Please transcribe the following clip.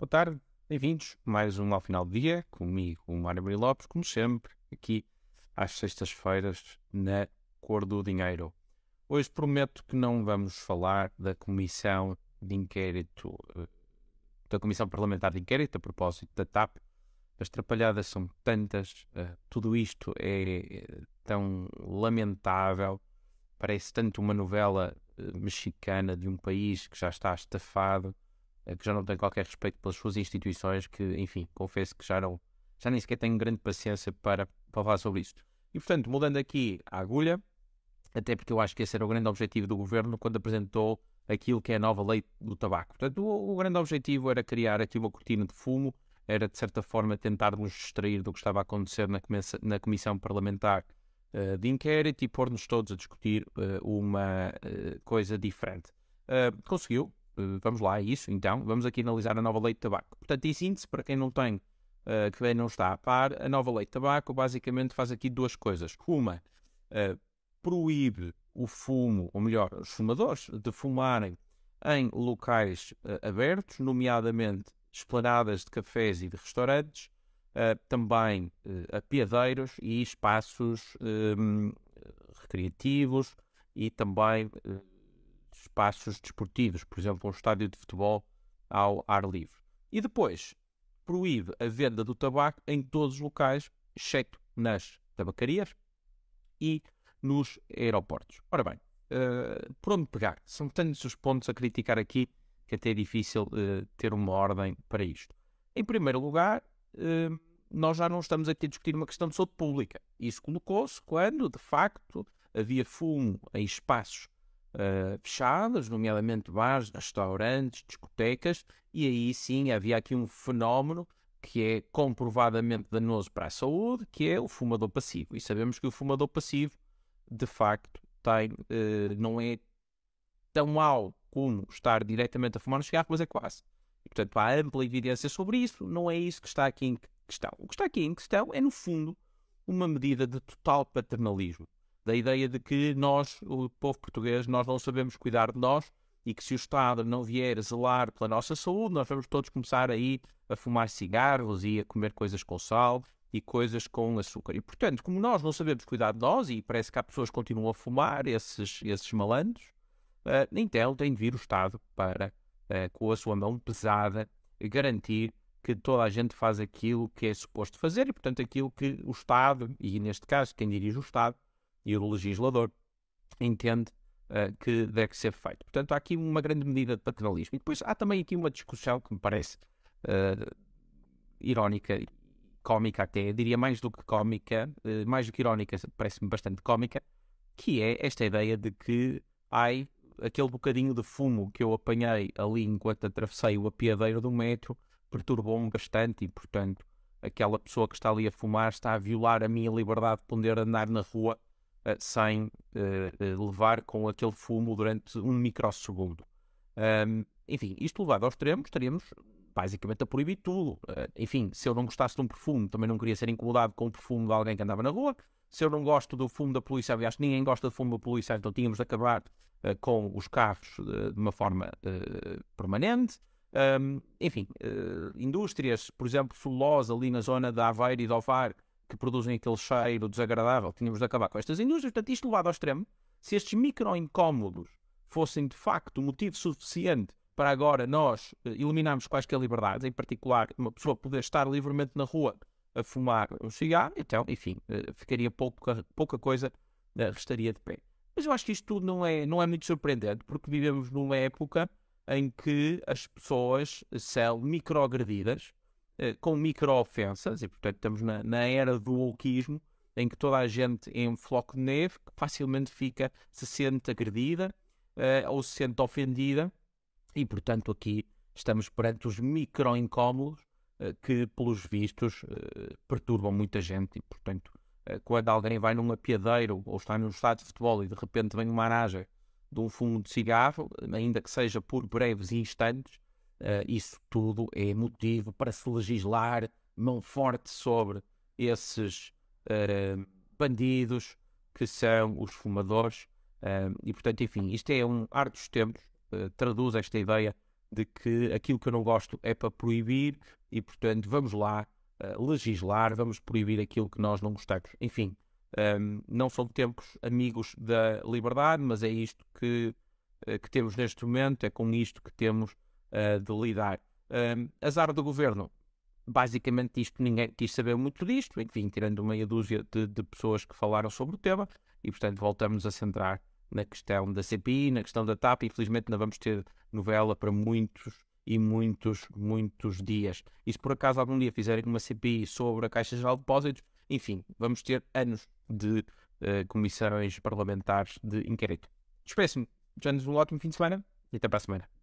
Boa tarde, bem-vindos. Mais um ao final do dia, comigo, o Mário Maria Lopes, como sempre, aqui às sextas-feiras, na Cor do Dinheiro. Hoje prometo que não vamos falar da Comissão de Inquérito, eh, da Comissão Parlamentar de Inquérito, a propósito da TAP. As trapalhadas são tantas, uh, tudo isto é tão lamentável, parece tanto uma novela mexicana de um país que já está estafado eh, que já não tem qualquer respeito pelas suas instituições, que, enfim, confesso que já não, já nem sequer tenho grande paciência para, para falar sobre isto. E, portanto, mudando aqui a agulha, até porque eu acho que esse era o grande objetivo do governo quando apresentou aquilo que é a nova lei do tabaco. Portanto, o, o grande objetivo era criar aqui uma cortina de fumo, era, de certa forma, tentar nos distrair do que estava a acontecer na, na Comissão Parlamentar uh, de Inquérito e pôr-nos todos a discutir uh, uma uh, coisa diferente. conseguiu, eh, vamos lá, é isso então. Vamos aqui analisar a nova lei de tabaco. Portanto, em síntese, para quem não tem, uh, que não está a par, a nova lei de tabaco basicamente faz aqui duas coisas. Uma, uh, proíbe o fumo, ou melhor, os fumadores, de fumarem em locais uh, abertos, nomeadamente esplanadas de cafés e de restaurantes, também apiadeiros e espaços recreativos e também espaços desportivos, por exemplo, um estádio de futebol ao ar livre. E depois, proíbe a venda do tabaco em todos os locais, exceto nas tabacarias e nos aeroportos. Ora bem, uh, por onde pegar? São tantos os pontos a criticar aqui que até é difícil uh, ter uma ordem para isto. Em primeiro lugar, uh, nós já não estamos aqui a discutir uma questão de saúde pública. Isso colocou-se quando, de facto, havia fumo em espaços uh, fechadas, nomeadamente bares, restaurantes, discotecas, e aí sim havia aqui um fenómeno que é comprovadamente danoso para a saúde, que é o fumador passivo. E sabemos que o fumador passivo, de facto, tem, uh, não é tão mau como estar diretamente a fumar no cigarro, mas é quase. E, portanto, há ampla evidência sobre isso, não é isso que está aqui em questão. O que está aqui em questão é, no fundo, uma medida de total paternalismo da ideia de que nós, o povo português, nós não sabemos cuidar de nós e que se o Estado não vier zelar pela nossa saúde, nós vamos todos começar a ir a fumar cigarros e a comer coisas com sal e coisas com açúcar. E, portanto, como nós não sabemos cuidar de nós, e parece que há pessoas que continuam a fumar, esses, esses malandros, uh, então tem de vir o Estado para, uh, com a sua mão pesada, garantir que toda a gente faz aquilo que é suposto fazer e, portanto, aquilo que o Estado, e neste caso quem dirige o Estado, e o legislador entende uh, que deve ser feito. Portanto, há aqui uma grande medida de paternalismo. E depois há também aqui uma discussão que me parece uh, irónica, cómica até, diria mais do que cómica, uh, mais do que irónica, parece-me bastante cómica, que é esta ideia de que ai, aquele bocadinho de fumo que eu apanhei ali enquanto atravessei o apiadeiro do metro perturbou-me bastante e, portanto, aquela pessoa que está ali a fumar está a violar a minha liberdade de poder andar na rua sem uh, levar com aquele fumo durante um microsegundo. Um, enfim, isto levado ao extremo, estaríamos basicamente a proibir tudo. Uh, enfim, se eu não gostasse de um perfume, também não queria ser incomodado com o perfume de alguém que andava na rua. Se eu não gosto do fumo da polícia, aliás, ninguém gosta do fumo da polícia, então tínhamos de acabar uh, com os carros de uma forma permanente. Um, enfim, indústrias, por exemplo, celulose ali na zona da Aveiro e do Ovar, que produzem aquele cheiro desagradável, tínhamos de acabar com estas indústrias. Portanto, isto levado ao extremo, se estes micro-incómodos fossem de facto motivo suficiente para agora nós uh, eliminarmos quaisquer liberdades, em particular uma pessoa poder estar livremente na rua a fumar um cigarro, então, enfim, uh, ficaria pouca, pouca coisa, uh, restaria de pé. Mas eu acho que isto tudo não é, não é muito surpreendente, porque vivemos numa época em que as pessoas são microagredidas eh, com micro-ofensas, e portanto estamos na, na era do wokeismo, em que toda a gente é um floco de neve, que facilmente fica, se sente agredida uh, ou se sente ofendida, e portanto aqui estamos perante os micro-incómodos uh, que, pelos vistos, uh, perturbam muita gente, e portanto, quando alguém vai num apiadeiro ou está num estado de futebol e de repente vem uma aragem de um fumo de cigarro, ainda que seja por breves instantes, Uh, isso tudo é motivo para se legislar mão forte sobre esses uh, bandidos que são os fumadores. Uh, e, portanto, enfim, isto é um ar dos tempos, traduz esta ideia de que aquilo que eu não gosto é para proibir e, portanto, vamos lá legislar, vamos proibir aquilo que nós não gostamos. Enfim, um, não são tempos amigos da liberdade, mas é isto que, que temos neste momento, é com isto que temos uh, de lidar. Um, azar do governo, basicamente isto ninguém quis saber muito disto, enfim, tirando meia dúzia de, de pessoas que falaram sobre o tema, e portanto voltamos a centrar na questão da CPI, na questão da TAP, infelizmente não vamos ter novela para muitos e muitos, muitos dias. E se por acaso algum dia fizerem uma CPI sobre a Caixa Geral de Depósitos, enfim, vamos ter anos de uh, comissões parlamentares de inquérito. Despeço-me, já nos um ótimo fim de semana e até para a semana.